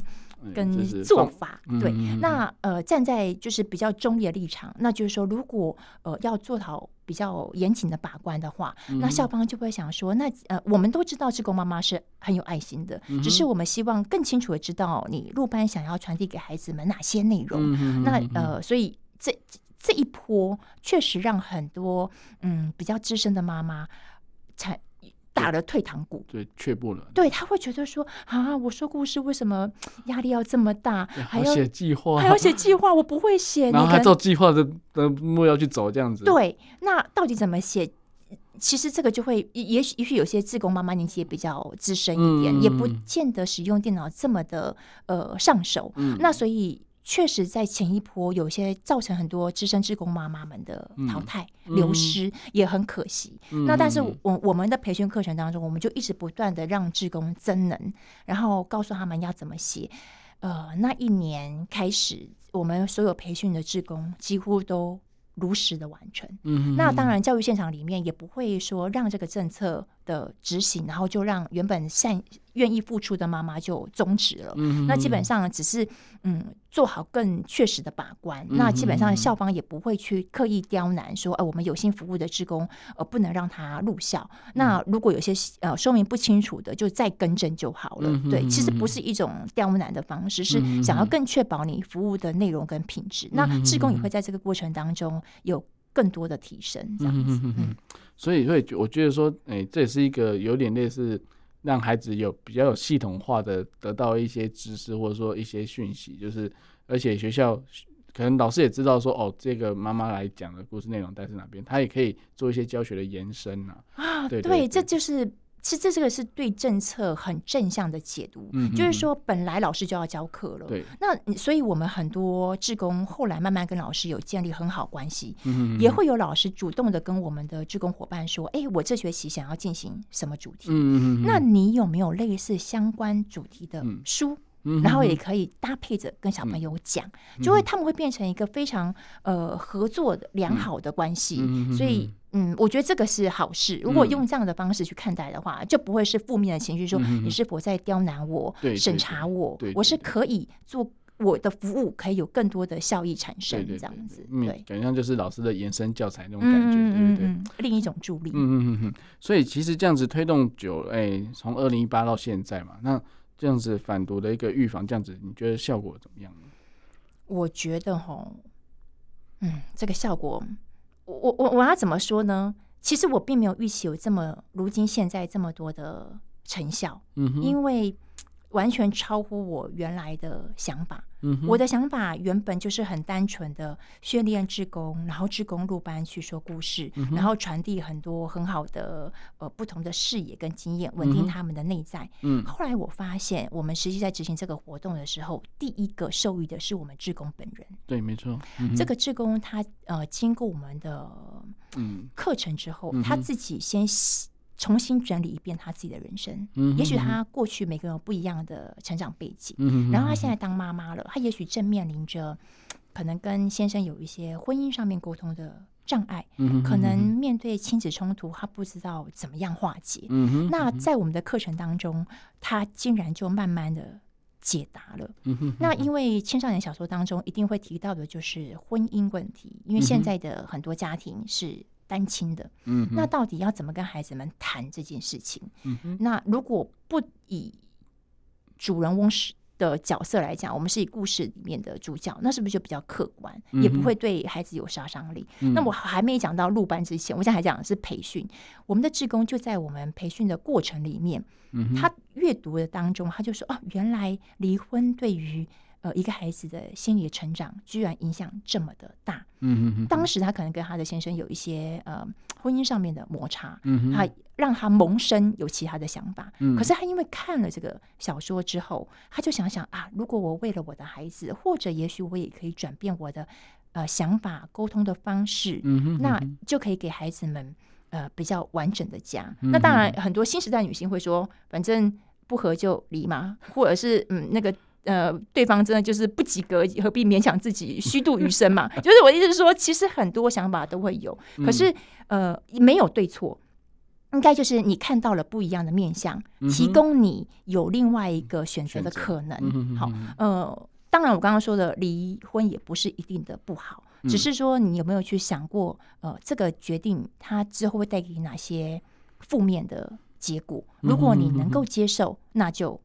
跟。做法，对，那呃，站在就是比较中立的立场，那就是说，如果呃要做好比较严谨的把关的话，那校方就会想说，那呃，我们都知道志工妈妈是很有爱心的，只是我们希望更清楚的知道你入班想要传递给孩子们哪些内容。那呃，所以这这一波确实让很多嗯比较资深的妈妈才。打了退堂鼓，对，却步了。对，他会觉得说啊，我说故事为什么 压力要这么大？还要写计划，还要写计划，我不会写。然后还照计划的的目标去走，这样子。对，那到底怎么写？其实这个就会，也许也许有些自工妈妈年纪也比较资深一点，嗯、也不见得使用电脑这么的呃上手。嗯、那所以。确实在前一波有些造成很多资深职工妈妈们的淘汰、嗯、流失，也很可惜。嗯、那但是我我们的培训课程当中，我们就一直不断的让职工增能，然后告诉他们要怎么写。呃，那一年开始，我们所有培训的职工几乎都如实的完成。嗯，那当然，教育现场里面也不会说让这个政策的执行，然后就让原本善愿意付出的妈妈就终止了。嗯，那基本上只是嗯做好更确实的把关。嗯、那基本上校方也不会去刻意刁难说，呃，我们有心服务的职工呃不能让他入校。嗯、那如果有些呃说明不清楚的，就再更正就好了。嗯、对，其实不是一种刁难的方式，是想要更确保你服务的内容跟品质。嗯、那志工也会在这个过程当中有更多的提升，这样子。嗯。所以会，我觉得说，哎、欸，这也是一个有点类似让孩子有比较有系统化的得到一些知识，或者说一些讯息，就是而且学校可能老师也知道说，哦，这个妈妈来讲的故事内容在是哪边，他也可以做一些教学的延伸啊。啊，对，对，对，对，这就是。其实这个是对政策很正向的解读，就是说本来老师就要教课了，对，那所以我们很多志工后来慢慢跟老师有建立很好关系，也会有老师主动的跟我们的志工伙伴说，哎，我这学期想要进行什么主题，那你有没有类似相关主题的书？嗯、然后也可以搭配着跟小朋友讲，嗯、就会他们会变成一个非常呃合作的良好的关系，所以。嗯，我觉得这个是好事。如果用这样的方式去看待的话，嗯、就不会是负面的情绪，说你是否在刁难我、嗯、审查我？我是可以做我的服务，可以有更多的效益产生，这样子。对，感觉像就是老师的延伸教材那种感觉，嗯、对不对？另一种助力。嗯嗯嗯嗯。所以其实这样子推动久了，哎，从二零一八到现在嘛，那这样子反毒的一个预防，这样子你觉得效果怎么样呢？我觉得哈，嗯，这个效果。我我我要怎么说呢？其实我并没有预期有这么如今现在这么多的成效，嗯，因为完全超乎我原来的想法。我的想法原本就是很单纯的训练志工，然后志工入班去说故事，嗯、然后传递很多很好的呃不同的视野跟经验，稳定他们的内在。嗯，后来我发现，我们实际在执行这个活动的时候，第一个受益的是我们志工本人。对，没错。这个志工他呃经过我们的嗯课程之后，嗯、他自己先。重新整理一遍他自己的人生，也许他过去每个人有不一样的成长背景，然后他现在当妈妈了，他也许正面临着可能跟先生有一些婚姻上面沟通的障碍，可能面对亲子冲突，他不知道怎么样化解。那在我们的课程当中，他竟然就慢慢的解答了。那因为青少年小说当中一定会提到的就是婚姻问题，因为现在的很多家庭是。单亲的，嗯，那到底要怎么跟孩子们谈这件事情？嗯，那如果不以主人翁是的角色来讲，我们是以故事里面的主角，那是不是就比较客观，嗯、也不会对孩子有杀伤力？嗯、那我还没讲到入班之前，我现在还讲的是培训，我们的志工就在我们培训的过程里面，嗯、他阅读的当中，他就说：“哦，原来离婚对于。”呃，一个孩子的心理成长居然影响这么的大。嗯哼哼。当时他可能跟他的先生有一些呃婚姻上面的摩擦，嗯哼。他让他萌生有其他的想法。嗯。可是他因为看了这个小说之后，他就想想啊，如果我为了我的孩子，或者也许我也可以转变我的呃想法、沟通的方式，嗯。那就可以给孩子们呃比较完整的家。嗯。那当然，很多新时代女性会说，反正不合就离嘛，或者是嗯那个。呃，对方真的就是不及格，何必勉强自己虚度余生嘛？就是我意思是说，其实很多想法都会有，可是呃，没有对错，应该就是你看到了不一样的面相，提供你有另外一个选择的可能。好，呃，当然我刚刚说的离婚也不是一定的不好，只是说你有没有去想过，呃，这个决定它之后会带给你哪些负面的结果？如果你能够接受，那就。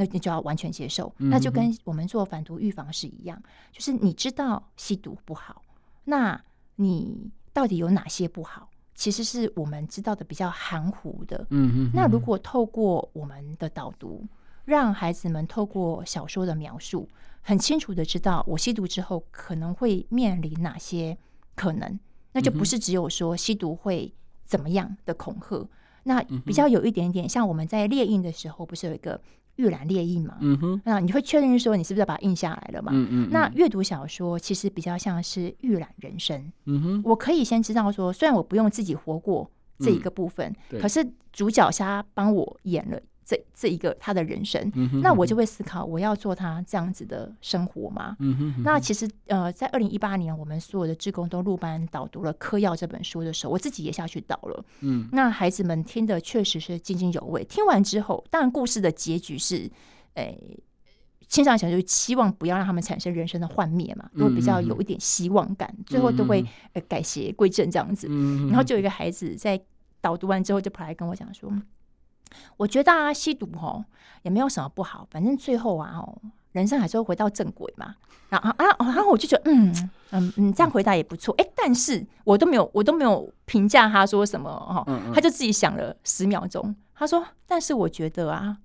那你就要完全接受，那就跟我们做反毒预防是一样，就是你知道吸毒不好，那你到底有哪些不好？其实是我们知道的比较含糊的。嗯，那如果透过我们的导读，让孩子们透过小说的描述，很清楚的知道我吸毒之后可能会面临哪些可能，那就不是只有说吸毒会怎么样的恐吓。那比较有一点点像我们在列印的时候，不是有一个。预览列印嘛，嗯哼，那你会确认说你是不是要把它印下来了嘛？嗯嗯，那阅读小说其实比较像是预览人生，嗯哼，我可以先知道说，虽然我不用自己活过这一个部分，嗯、可是主角他帮我演了。这这一个他的人生，嗯哼，那我就会思考，我要做他这样子的生活吗？嗯哼，那其实呃，在二零一八年，我们所有的职工都入班导读了《嗑药》这本书的时候，我自己也下去导了。嗯，那孩子们听的确实是津津有味。听完之后，当然故事的结局是，诶，青少年小就期望不要让他们产生人生的幻灭嘛，都比较有一点希望感，最后都会呃改邪归正这样子。然后就有一个孩子在导读完之后，就跑来跟我讲说。我觉得啊，吸毒哦也没有什么不好，反正最后啊，哦，人生还是会回到正轨嘛。然后啊，然后我就觉得，嗯嗯嗯，这样回答也不错。哎，但是我都没有，我都没有评价他说什么哈，他就自己想了十秒钟，他说：“但是我觉得啊。”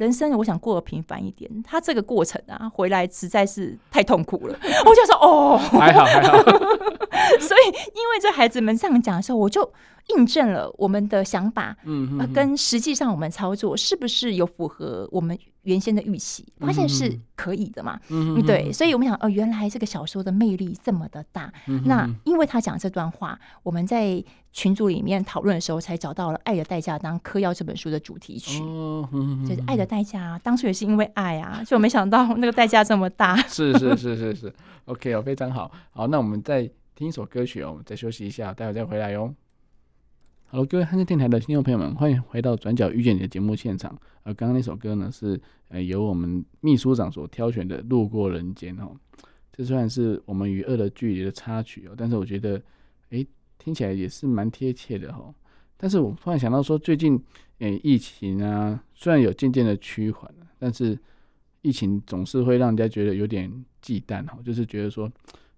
人生我想过得平凡一点，他这个过程啊，回来实在是太痛苦了。我就说哦，还好还好。所以因为这孩子们这样讲的时候，我就印证了我们的想法，嗯、呃，跟实际上我们操作是不是有符合我们原先的预期？发现是可以的嘛，嗯，对。所以我们想，哦、呃，原来这个小说的魅力这么的大。嗯、那因为他讲这段话，我们在群组里面讨论的时候，才找到了《爱的代价》当嗑药这本书的主题曲，哦嗯、就是《爱的代价》啊。当初也是因为爱啊，就没想到那个代价这么大。是是是是是，OK 哦，非常好。好，那我们再听一首歌曲哦，我们再休息一下，待会再回来哟。Hello，，各位汉声电台的听众朋友们，欢迎回到《转角遇见你》的节目现场。呃，刚刚那首歌呢，是呃由我们秘书长所挑选的《路过人间》哦。这虽然是我们与恶的距离的插曲哦，但是我觉得，诶。听起来也是蛮贴切的哈，但是我突然想到说，最近诶、疫情啊，虽然有渐渐的趋缓，但是疫情总是会让人家觉得有点忌惮哈，就是觉得说，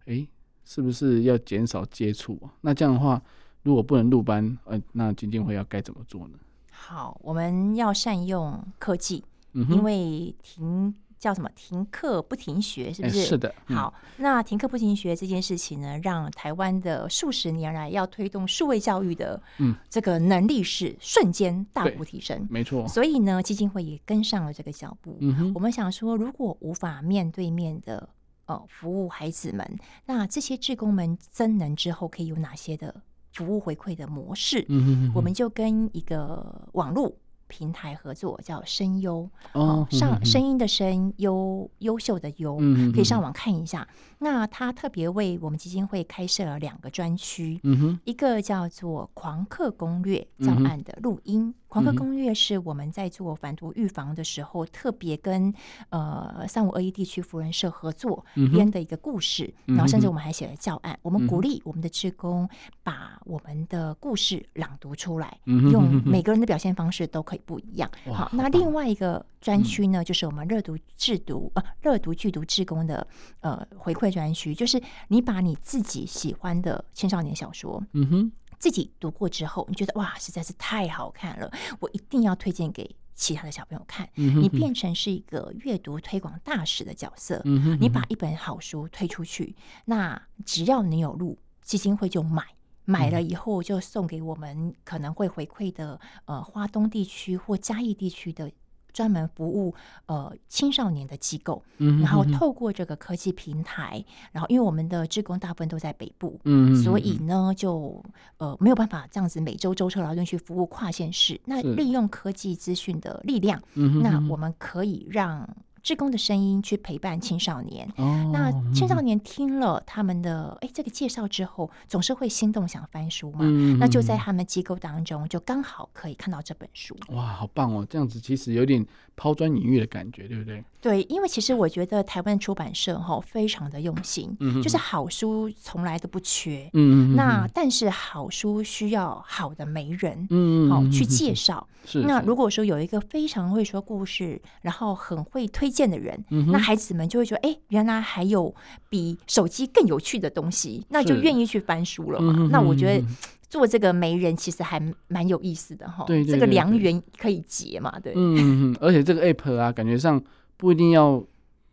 诶、是不是要减少接触啊？那这样的话，如果不能入班，呃，那基金会要该怎么做呢？好，我们要善用科技，嗯、因为停。叫什么？停课不停学，是不是？欸、是的。嗯、好，那停课不停学这件事情呢，让台湾的数十年来要推动数位教育的，嗯，这个能力是瞬间大幅提升。没错。所以呢，基金会也跟上了这个脚步。嗯哼。我们想说，如果无法面对面的呃服务孩子们，那这些志工们增能之后，可以有哪些的服务回馈的模式？嗯哼，哼。我们就跟一个网络。平台合作叫声优哦，上声音的声，优优秀的优，可以上网看一下。那他特别为我们基金会开设了两个专区，一个叫做“狂客攻略”教案的录音。狂客攻略是我们在做反毒预防的时候，特别跟呃三五二一地区扶人社合作编的一个故事。然后甚至我们还写了教案，我们鼓励我们的职工把我们的故事朗读出来，用每个人的表现方式都可以。不一样。好，那另外一个专区呢，就是我们热读制读呃热读剧读志工的呃回馈专区，就是你把你自己喜欢的青少年小说，嗯哼，自己读过之后，你觉得哇，实在是太好看了，我一定要推荐给其他的小朋友看。你变成是一个阅读推广大使的角色，你把一本好书推出去，那只要你有录，基金会就买。买了以后就送给我们可能会回馈的呃花东地区或嘉义地区的专门服务呃青少年的机构，然后透过这个科技平台，然后因为我们的职工大部分都在北部，所以呢就呃没有办法这样子每周舟车劳顿去服务跨县市，那利用科技资讯的力量，那我们可以让。志工的声音去陪伴青少年，哦、那青少年听了他们的哎、欸、这个介绍之后，总是会心动想翻书嘛。嗯、那就在他们机构当中，就刚好可以看到这本书。哇，好棒哦！这样子其实有点抛砖引玉的感觉，对不对？对，因为其实我觉得台湾出版社哈非常的用心，嗯、就是好书从来都不缺。嗯嗯。那但是好书需要好的媒人，嗯好去介绍。是。那如果说有一个非常会说故事，然后很会推。见的人，嗯、那孩子们就会觉得，哎，原来还有比手机更有趣的东西，那就愿意去翻书了嘛。嗯、那我觉得做这个媒人其实还蛮有意思的哈。对，这个良缘可以结嘛。对，嗯，而且这个 app 啊，感觉上不一定要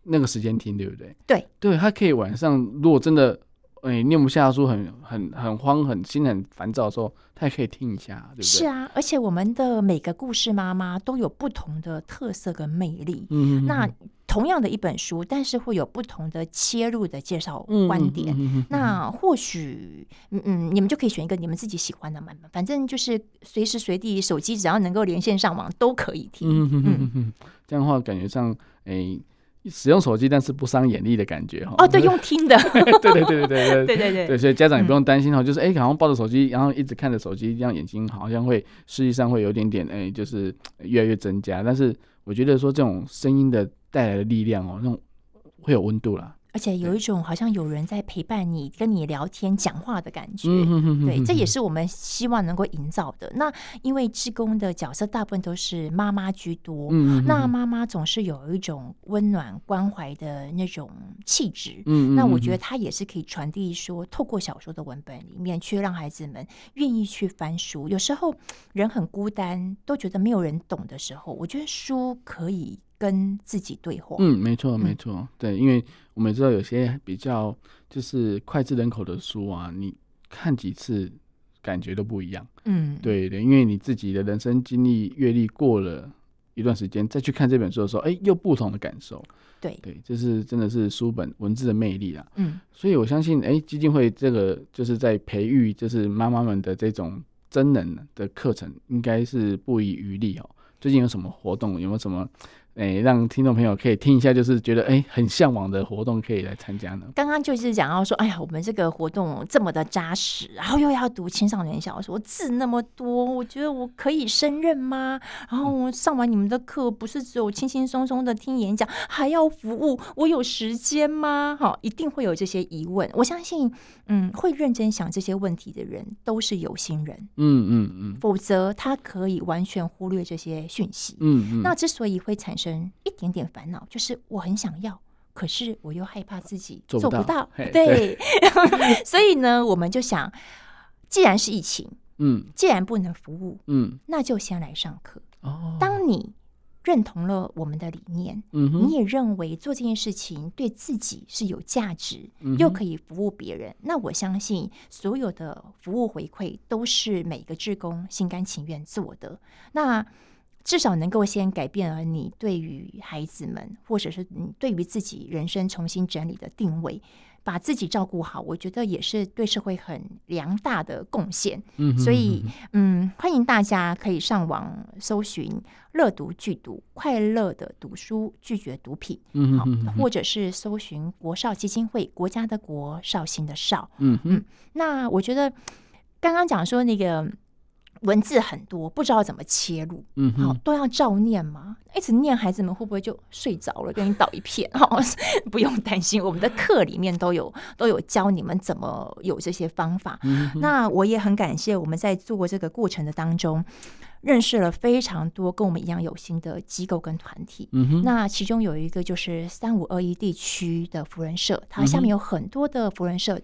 那个时间听，对不对？对，对，它可以晚上，如果真的哎念不下书很，很很很慌，很心很烦躁的时候，他也可以听一下，对不对？是啊，而且我们的每个故事妈妈都有不同的特色跟魅力。嗯，那同样的一本书，但是会有不同的切入的介绍观点。嗯、那或许，嗯嗯，你们就可以选一个你们自己喜欢的嘛，反正就是随时随地手机只要能够连线上网都可以听。嗯嗯嗯，这样的话感觉上，哎。使用手机，但是不伤眼力的感觉哈。哦，对，用听的。对对对对对对对对对。所以家长也不用担心哈，就是哎，好像抱着手机，然后一直看着手机，这样眼睛好像会实际上会有点点哎，就是越来越增加。但是我觉得说这种声音的带来的力量哦，那种会有温度啦。而且有一种好像有人在陪伴你、跟你聊天、讲话的感觉，对，这也是我们希望能够营造的。那因为志工的角色大部分都是妈妈居多，那妈妈总是有一种温暖关怀的那种气质，那我觉得她也是可以传递说，透过小说的文本里面，去让孩子们愿意去翻书。有时候人很孤单，都觉得没有人懂的时候，我觉得书可以。跟自己对话。嗯，没错，没错，对，因为我们知道有些比较就是脍炙人口的书啊，你看几次感觉都不一样。嗯，对对，因为你自己的人生经历阅历过了一段时间，再去看这本书的时候，哎，又不同的感受。对对，这是真的是书本文字的魅力啊。嗯，所以我相信，哎，基金会这个就是在培育就是妈妈们的这种真人的课程，应该是不遗余力哦。最近有什么活动？有没有什么？哎、欸，让听众朋友可以听一下，就是觉得哎、欸、很向往的活动，可以来参加呢。刚刚就是讲到说，哎呀，我们这个活动这么的扎实，然后又要读青少年小说，字那么多，我觉得我可以胜任吗？然后上完你们的课，不是只有轻轻松松的听演讲，还要服务，我有时间吗？好，一定会有这些疑问。我相信，嗯，会认真想这些问题的人都是有心人。嗯嗯嗯，否则他可以完全忽略这些讯息。嗯嗯，那之所以会产生。一点点烦恼，就是我很想要，可是我又害怕自己做不到。不到对，对 所以呢，我们就想，既然是疫情，嗯，既然不能服务，嗯，那就先来上课。哦，当你认同了我们的理念，嗯，你也认为做这件事情对自己是有价值，嗯，又可以服务别人，那我相信所有的服务回馈都是每个志工心甘情愿做的。那至少能够先改变了你对于孩子们，或者是你对于自己人生重新整理的定位，把自己照顾好，我觉得也是对社会很良大的贡献。嗯，所以嗯，欢迎大家可以上网搜寻“乐读剧读”，快乐的读书，拒绝毒品。嗯，好，或者是搜寻国少基金会，国家的国，绍兴的绍。嗯嗯，那我觉得刚刚讲说那个。文字很多，不知道怎么切入，嗯，好，都要照念吗？一直念，孩子们会不会就睡着了，给你倒一片？好，不用担心，我们的课里面都有都有教你们怎么有这些方法。嗯、那我也很感谢我们在做这个过程的当中，认识了非常多跟我们一样有心的机构跟团体。嗯哼，那其中有一个就是三五二一地区的福人社，它下面有很多的福人社。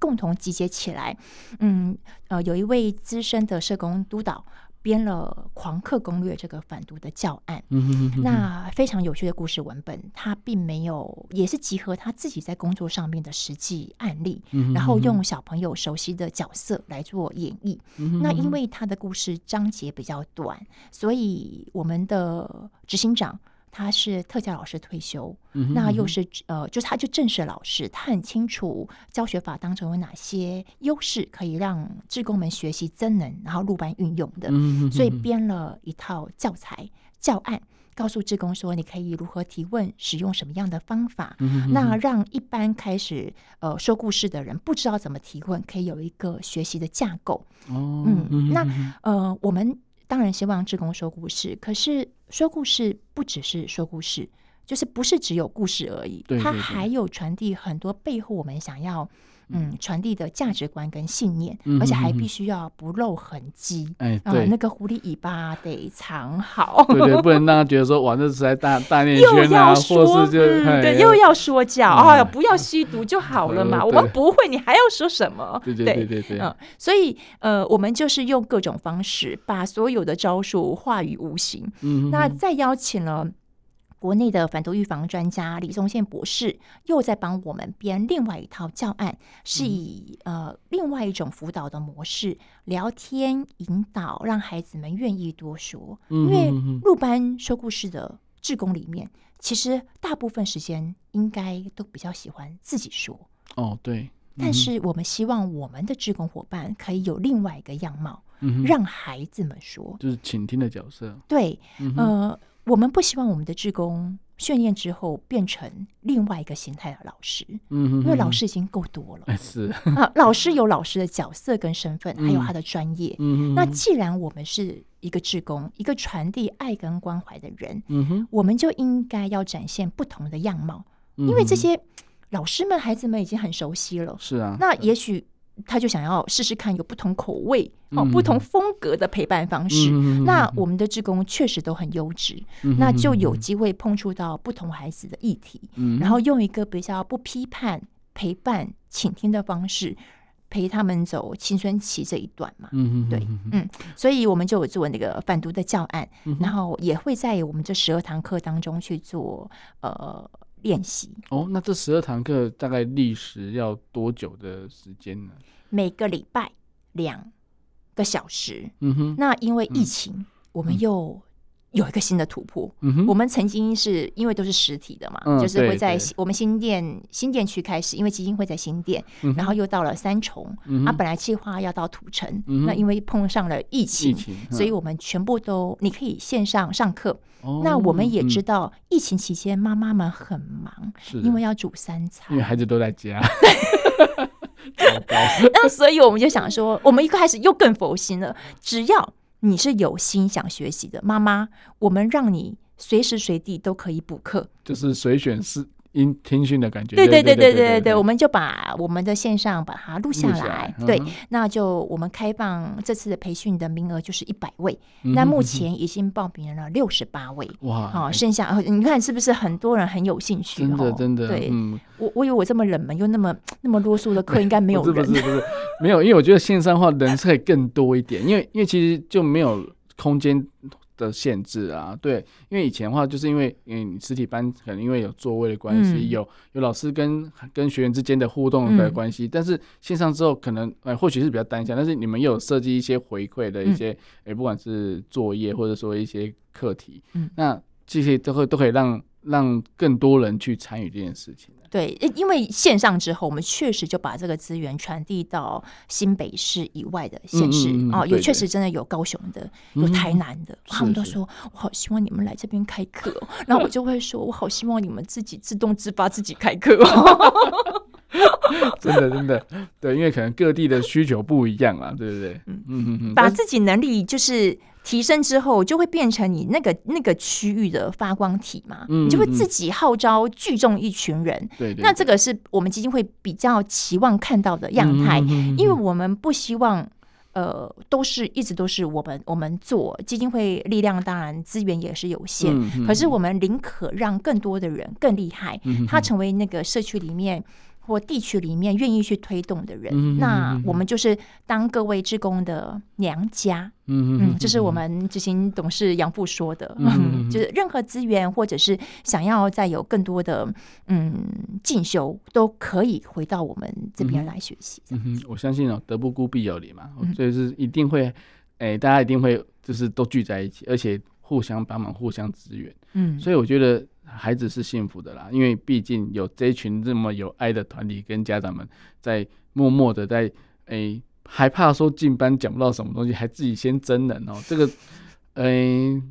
共同集结起来，嗯，呃，有一位资深的社工督导编了《狂客攻略》这个反毒的教案，嗯哼那非常有趣的故事文本，他并没有，也是集合他自己在工作上面的实际案例，嗯哼嗯哼，然后用小朋友熟悉的角色来做演绎。嗯哼嗯哼，那因为他的故事章节比较短，所以我们的执行长。他是特教老师退休，嗯、那又是呃，就是他就正式老师，他很清楚教学法当中有哪些优势可以让志工们学习增能，然后入班运用的，嗯、所以编了一套教材教案，告诉志工说你可以如何提问，使用什么样的方法，嗯、哼那让一般开始呃说故事的人不知道怎么提问，可以有一个学习的架构。哦、嗯，嗯哼那呃我们。当然希望志工说故事，可是说故事不只是说故事，就是不是只有故事而已，对对对，它还有传递很多背后我们想要。嗯，传递的价值观跟信念，而且还必须要不露痕迹。哎，对，那个狐狸尾巴得藏好。对对，不能让他觉得说，哇，这是在大大内宣啊，或是就对，又要说教，哎呀不要吸毒就好了嘛。我们不会，你还要说什么？对对对对对。嗯，所以呃，我们就是用各种方式把所有的招数化于无形。嗯，那再邀请了。国内的反毒预防专家李宗宪博士又在帮我们编另外一套教案，是以呃另外一种辅导的模式，聊天引导，让孩子们愿意多说。因为入班说故事的志工里面，其实大部分时间应该都比较喜欢自己说。哦，对。但是我们希望我们的志工伙伴可以有另外一个样貌，让孩子们说，就是倾听的角色。对，呃。我们不希望我们的志工训练之后变成另外一个形态的老师，嗯哼，因为老师已经够多了。是 啊，老师有老师的角色跟身份，还有他的专业。嗯，那既然我们是一个志工，一个传递爱跟关怀的人，嗯哼，我们就应该要展现不同的样貌，因为这些老师们、孩子们已经很熟悉了。是啊，那也许。他就想要试试看有不同口味、哦、不同风格的陪伴方式。嗯、那我们的志工确实都很优质，嗯、那就有机会碰触到不同孩子的议题，嗯、然后用一个比较不批判、陪伴、倾听的方式陪他们走青春期这一段嘛。嗯对，嗯，所以我们就有做那个反毒的教案，嗯、然后也会在我们这十二堂课当中去做呃。练习哦，那这十二堂课大概历时要多久的时间呢？每个礼拜两个小时。嗯哼，那因为疫情，嗯、我们又。有一个新的突破。嗯哼，我们曾经是因为都是实体的嘛，嗯、就是会在我们新店新店区开始，因为基金会在新店，嗯、然后又到了三重。嗯、啊，本来计划要到土城，嗯、那因为碰上了疫情，疫情所以我们全部都你可以线上上课。哦、那我们也知道，疫情期间妈妈们很忙，是因为要煮三餐，因为孩子都在家。那所以我们就想说，我们一开始又更佛心了，只要。你是有心想学习的妈妈，我们让你随时随地都可以补课，就是随选是音听训的感觉。对对对对对对对，我们就把我们的线上把它录下来。下来对，那就我们开放这次的培训的名额就是一百位，嗯、那目前已经报名了六十八位。哇，好，剩下你看是不是很多人很有兴趣？真的真的，对，嗯、我我以为我这么冷门又那么那么啰嗦的课应该没有人。不是不是不是，没有，因为我觉得线上化人可以更多一点，因为因为其实就没有空间的限制啊，对，因为以前的话，就是因为因为实体班可能因为有座位的关系，嗯、有有老师跟跟学员之间的互动的关系，嗯、但是线上之后可能呃或许是比较单向，但是你们又有设计一些回馈的一些，诶、嗯欸，不管是作业或者说一些课题，嗯、那这些都会都可以让让更多人去参与这件事情。对，因为线上之后，我们确实就把这个资源传递到新北市以外的县市啊，也确实真的有高雄的，有台南的，他们都说我好希望你们来这边开课，然后我就会说 我好希望你们自己自动自发自己开课，真的真的，对，因为可能各地的需求不一样啊，对不对？嗯嗯嗯，把自己能力就是。提升之后，就会变成你那个那个区域的发光体嘛，嗯、你就会自己号召聚众一群人。对，对，对，那这个是我们基金会比较期望看到的样态，嗯、因为我们不希望呃都是一直都是我们我们做基金会力量，当然资源也是有限，嗯、可是我们宁可让更多的人更厉害，嗯、他成为那个社区里面。或地区里面愿意去推动的人，嗯、那我们就是当各位职工的娘家。嗯嗯，这是我们执行董事杨富说的，嗯、就是任何资源或者是想要再有更多的嗯进修，都可以回到我们这边来学习。嗯哼，我相信哦，德不孤必有邻嘛，所以是一定会，哎、欸，大家一定会就是都聚在一起，而且互相帮忙、互相支援。嗯，所以我觉得。孩子是幸福的啦，因为毕竟有这一群这么有爱的团体跟家长们在默默的在诶、欸，害怕说进班讲不到什么东西，还自己先真人哦。这个诶、欸，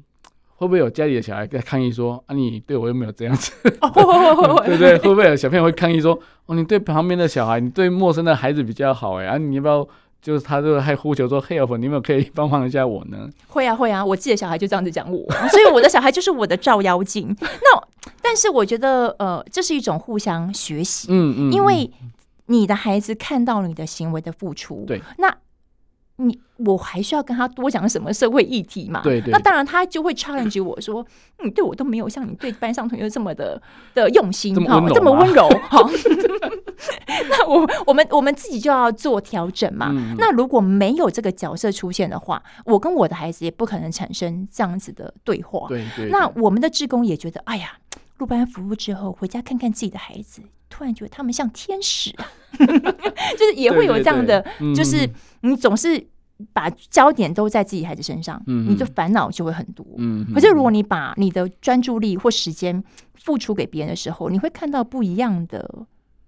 会不会有家里的小孩在抗议说啊，你对我又没有这样子，对不对？会不会有小朋友会抗议说哦，你对旁边的小孩，你对陌生的孩子比较好哎啊，你要不要？就是他就还呼求说：“Help，你们可以帮忙一下我呢？”会啊，会啊，我自己的小孩就这样子讲我，所以我的小孩就是我的照妖镜。那但是我觉得，呃，这是一种互相学习，嗯嗯，因为你的孩子看到你的行为的付出，对，那你我还需要跟他多讲什么社会议题嘛？对对。那当然，他就会 challenge 我说：“你对我都没有像你对班上同学这么的的用心，哈，这么温柔。”哈，那我我们我们自己就要做调整嘛。嗯、那如果没有这个角色出现的话，我跟我的孩子也不可能产生这样子的对话。对对。那我们的职工也觉得，哎呀，入班服务之后，回家看看自己的孩子，突然觉得他们像天使啊。就是也会有这样的，就是你总是把焦点都在自己孩子身上，你的烦恼就会很多。可是如果你把你的专注力或时间付出给别人的时候，你会看到不一样的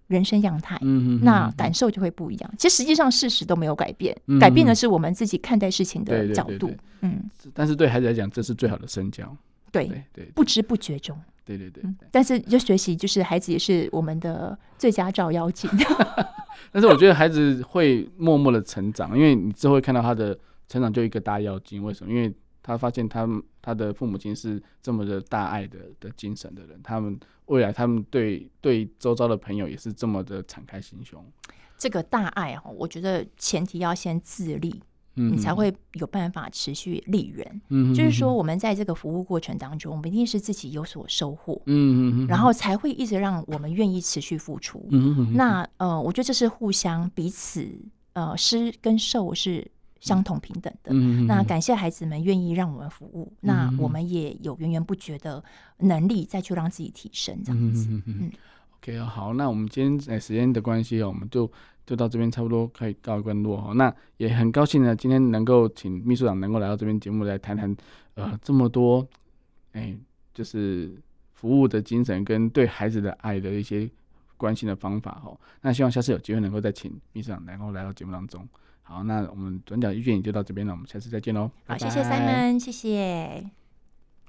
人生样态，那感受就会不一样。其实实际上事实都没有改变，改变的是我们自己看待事情的角度。嗯，但是对孩子来讲，这是最好的身教。对对，不知不觉中。对对对，但是就学习，就是孩子也是我们的最佳照妖镜。但是我觉得孩子会默默的成长，因为你之后会看到他的成长就一个大妖精。为什么？因为他发现他他的父母亲是这么的大爱的的精神的人，他们未来他们对对周遭的朋友也是这么的敞开心胸。这个大爱哈，我觉得前提要先自立。你才会有办法持续利人。嗯，就是说，我们在这个服务过程当中，我们一定是自己有所收获。嗯，然后才会一直让我们愿意持续付出。嗯，那呃，我觉得这是互相彼此呃施跟受是相同平等的。嗯，那感谢孩子们愿意让我们服务，那我们也有源源不绝的能力再去让自己提升这样子。嗯，OK，好，那我们今天时间的关系哦，我们就。就到这边差不多可以告一段落哈，那也很高兴呢，今天能够请秘书长能够来到这边节目来谈谈，呃，这么多，哎、欸，就是服务的精神跟对孩子的爱的一些关心的方法哈。那希望下次有机会能够再请秘书长能够来到节目当中。好，那我们转角遇见你就到这边了，我们下次再见喽。好，谢谢 Simon，谢谢。